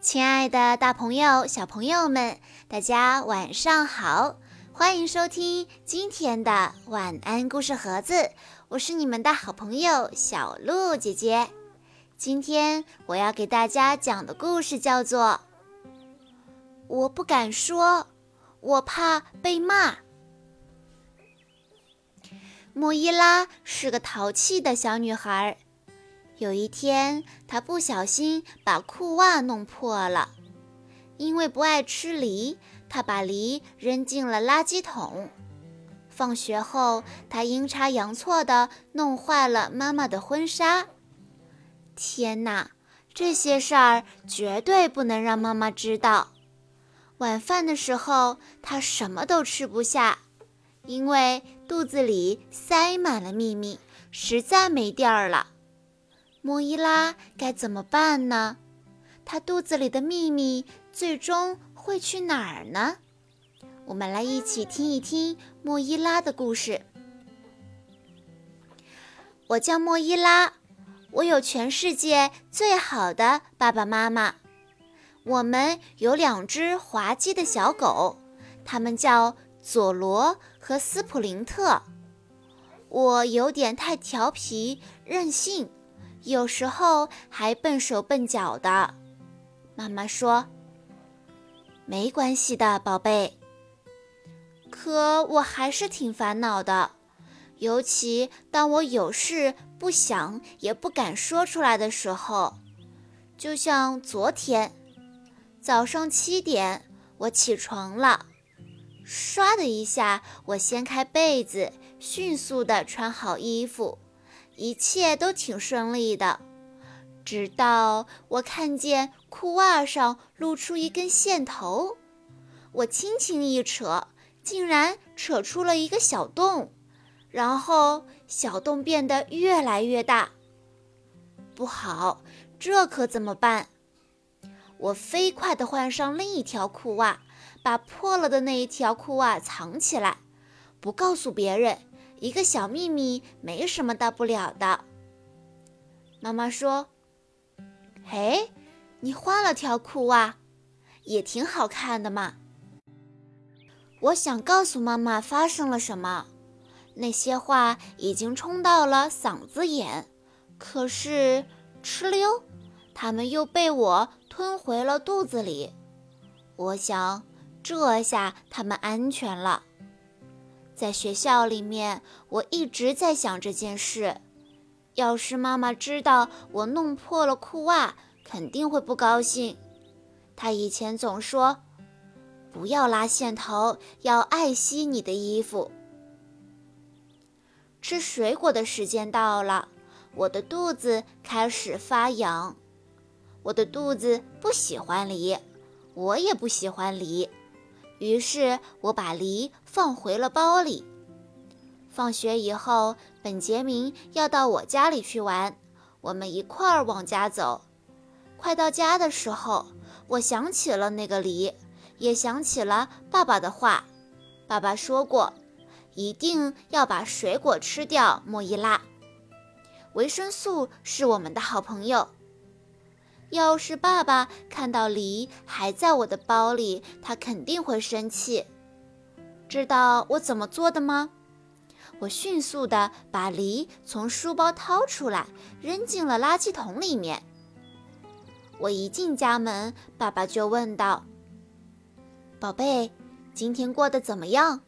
亲爱的，大朋友、小朋友们，大家晚上好！欢迎收听今天的晚安故事盒子，我是你们的好朋友小鹿姐姐。今天我要给大家讲的故事叫做《我不敢说，我怕被骂》。莫伊拉是个淘气的小女孩。有一天，他不小心把裤袜弄破了。因为不爱吃梨，他把梨扔进了垃圾桶。放学后，他阴差阳错地弄坏了妈妈的婚纱。天哪，这些事儿绝对不能让妈妈知道。晚饭的时候，她什么都吃不下，因为肚子里塞满了秘密，实在没地儿了。莫伊拉该怎么办呢？她肚子里的秘密最终会去哪儿呢？我们来一起听一听莫伊拉的故事。我叫莫伊拉，我有全世界最好的爸爸妈妈。我们有两只滑稽的小狗，它们叫佐罗和斯普林特。我有点太调皮任性。有时候还笨手笨脚的，妈妈说：“没关系的，宝贝。”可我还是挺烦恼的，尤其当我有事不想也不敢说出来的时候。就像昨天早上七点，我起床了，唰的一下，我掀开被子，迅速的穿好衣服。一切都挺顺利的，直到我看见裤袜上露出一根线头，我轻轻一扯，竟然扯出了一个小洞，然后小洞变得越来越大。不好，这可怎么办？我飞快地换上另一条裤袜，把破了的那一条裤袜藏起来，不告诉别人。一个小秘密，没什么大不了的。妈妈说：“嘿，你换了条裤袜，也挺好看的嘛。”我想告诉妈妈发生了什么，那些话已经冲到了嗓子眼，可是哧溜，它们又被我吞回了肚子里。我想，这下它们安全了。在学校里面，我一直在想这件事。要是妈妈知道我弄破了裤袜，肯定会不高兴。她以前总说：“不要拉线头，要爱惜你的衣服。”吃水果的时间到了，我的肚子开始发痒。我的肚子不喜欢梨，我也不喜欢梨。于是我把梨放回了包里。放学以后，本杰明要到我家里去玩，我们一块儿往家走。快到家的时候，我想起了那个梨，也想起了爸爸的话。爸爸说过，一定要把水果吃掉。莫伊拉，维生素是我们的好朋友。要是爸爸看到梨还在我的包里，他肯定会生气。知道我怎么做的吗？我迅速地把梨从书包掏出来，扔进了垃圾桶里面。我一进家门，爸爸就问道：“宝贝，今天过得怎么样？”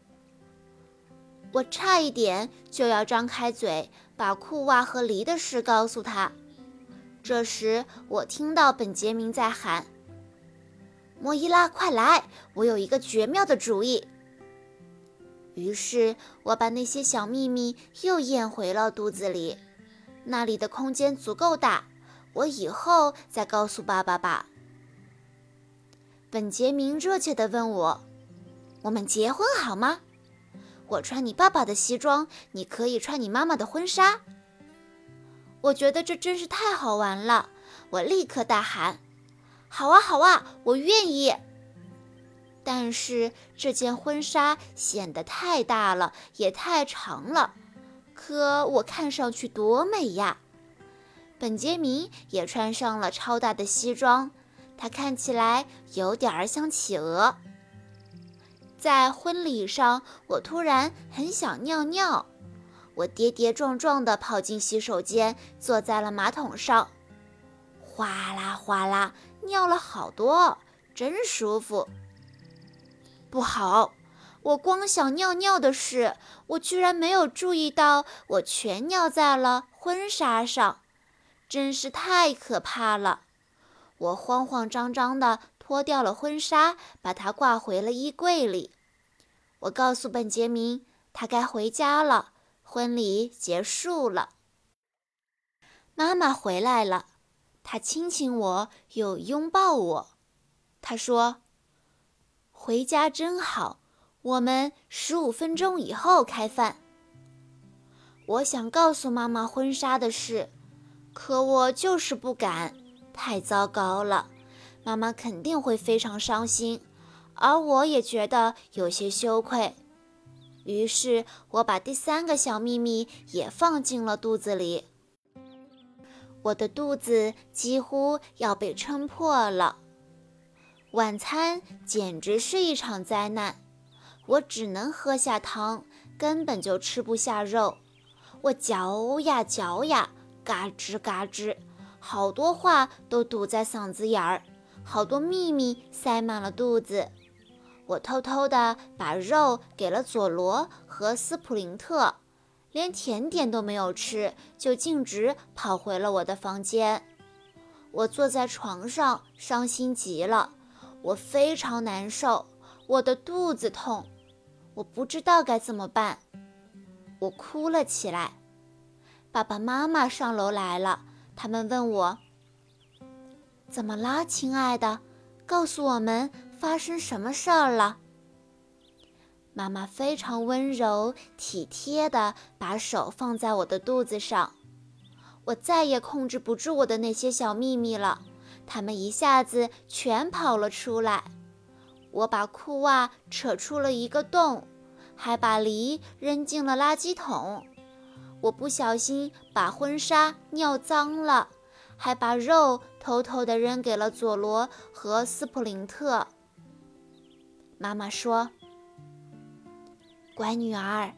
我差一点就要张开嘴，把裤袜和梨的事告诉他。这时，我听到本杰明在喊：“莫伊拉，快来！我有一个绝妙的主意。”于是，我把那些小秘密又咽回了肚子里。那里的空间足够大，我以后再告诉爸爸吧。本杰明热切地问我：“我们结婚好吗？我穿你爸爸的西装，你可以穿你妈妈的婚纱。”我觉得这真是太好玩了，我立刻大喊：“好啊，好啊，我愿意！”但是这件婚纱显得太大了，也太长了，可我看上去多美呀！本杰明也穿上了超大的西装，他看起来有点儿像企鹅。在婚礼上，我突然很想尿尿，我跌跌撞撞地跑进洗手间，坐在了马桶上，哗啦哗啦尿了好多，真舒服。不好，我光想尿尿的事，我居然没有注意到我全尿在了婚纱上，真是太可怕了。我慌慌张张地脱掉了婚纱，把它挂回了衣柜里。我告诉本杰明，他该回家了，婚礼结束了。妈妈回来了，她亲亲我，又拥抱我。她说：“回家真好，我们十五分钟以后开饭。”我想告诉妈妈婚纱的事，可我就是不敢。太糟糕了，妈妈肯定会非常伤心，而我也觉得有些羞愧。于是我把第三个小秘密也放进了肚子里。我的肚子几乎要被撑破了。晚餐简直是一场灾难，我只能喝下汤，根本就吃不下肉。我嚼呀嚼呀，嘎吱嘎吱。好多话都堵在嗓子眼儿，好多秘密塞满了肚子。我偷偷地把肉给了佐罗和斯普林特，连甜点都没有吃，就径直跑回了我的房间。我坐在床上，伤心极了。我非常难受，我的肚子痛，我不知道该怎么办。我哭了起来。爸爸妈妈上楼来了。他们问我：“怎么啦，亲爱的？告诉我们发生什么事儿了？”妈妈非常温柔体贴地把手放在我的肚子上，我再也控制不住我的那些小秘密了，它们一下子全跑了出来。我把裤袜扯出了一个洞，还把梨扔进了垃圾桶。我不小心把婚纱尿脏了，还把肉偷偷地扔给了佐罗和斯普林特。妈妈说：“乖女儿，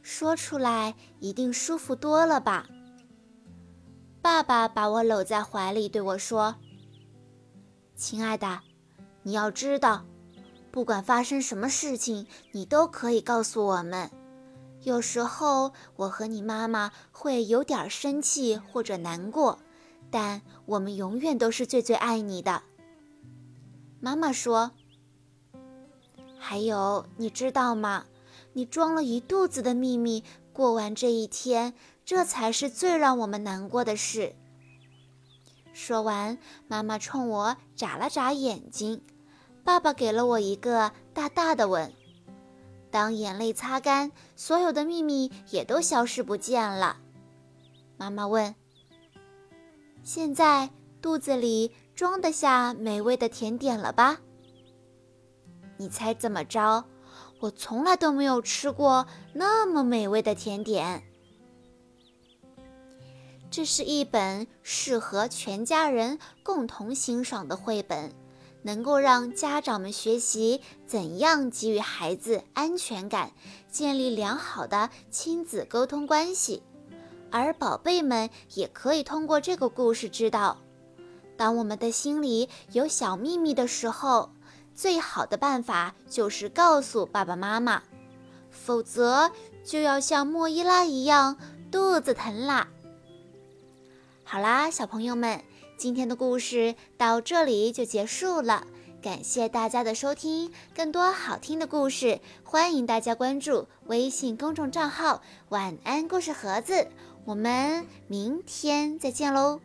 说出来一定舒服多了吧？”爸爸把我搂在怀里对我说：“亲爱的，你要知道，不管发生什么事情，你都可以告诉我们。”有时候我和你妈妈会有点生气或者难过，但我们永远都是最最爱你的。妈妈说：“还有，你知道吗？你装了一肚子的秘密，过完这一天，这才是最让我们难过的事。”说完，妈妈冲我眨了眨眼睛，爸爸给了我一个大大的吻。当眼泪擦干，所有的秘密也都消失不见了。妈妈问：“现在肚子里装得下美味的甜点了吧？”你猜怎么着？我从来都没有吃过那么美味的甜点。这是一本适合全家人共同欣赏的绘本。能够让家长们学习怎样给予孩子安全感，建立良好的亲子沟通关系，而宝贝们也可以通过这个故事知道，当我们的心里有小秘密的时候，最好的办法就是告诉爸爸妈妈，否则就要像莫伊拉一样肚子疼啦。好啦，小朋友们。今天的故事到这里就结束了，感谢大家的收听。更多好听的故事，欢迎大家关注微信公众账号“晚安故事盒子”。我们明天再见喽！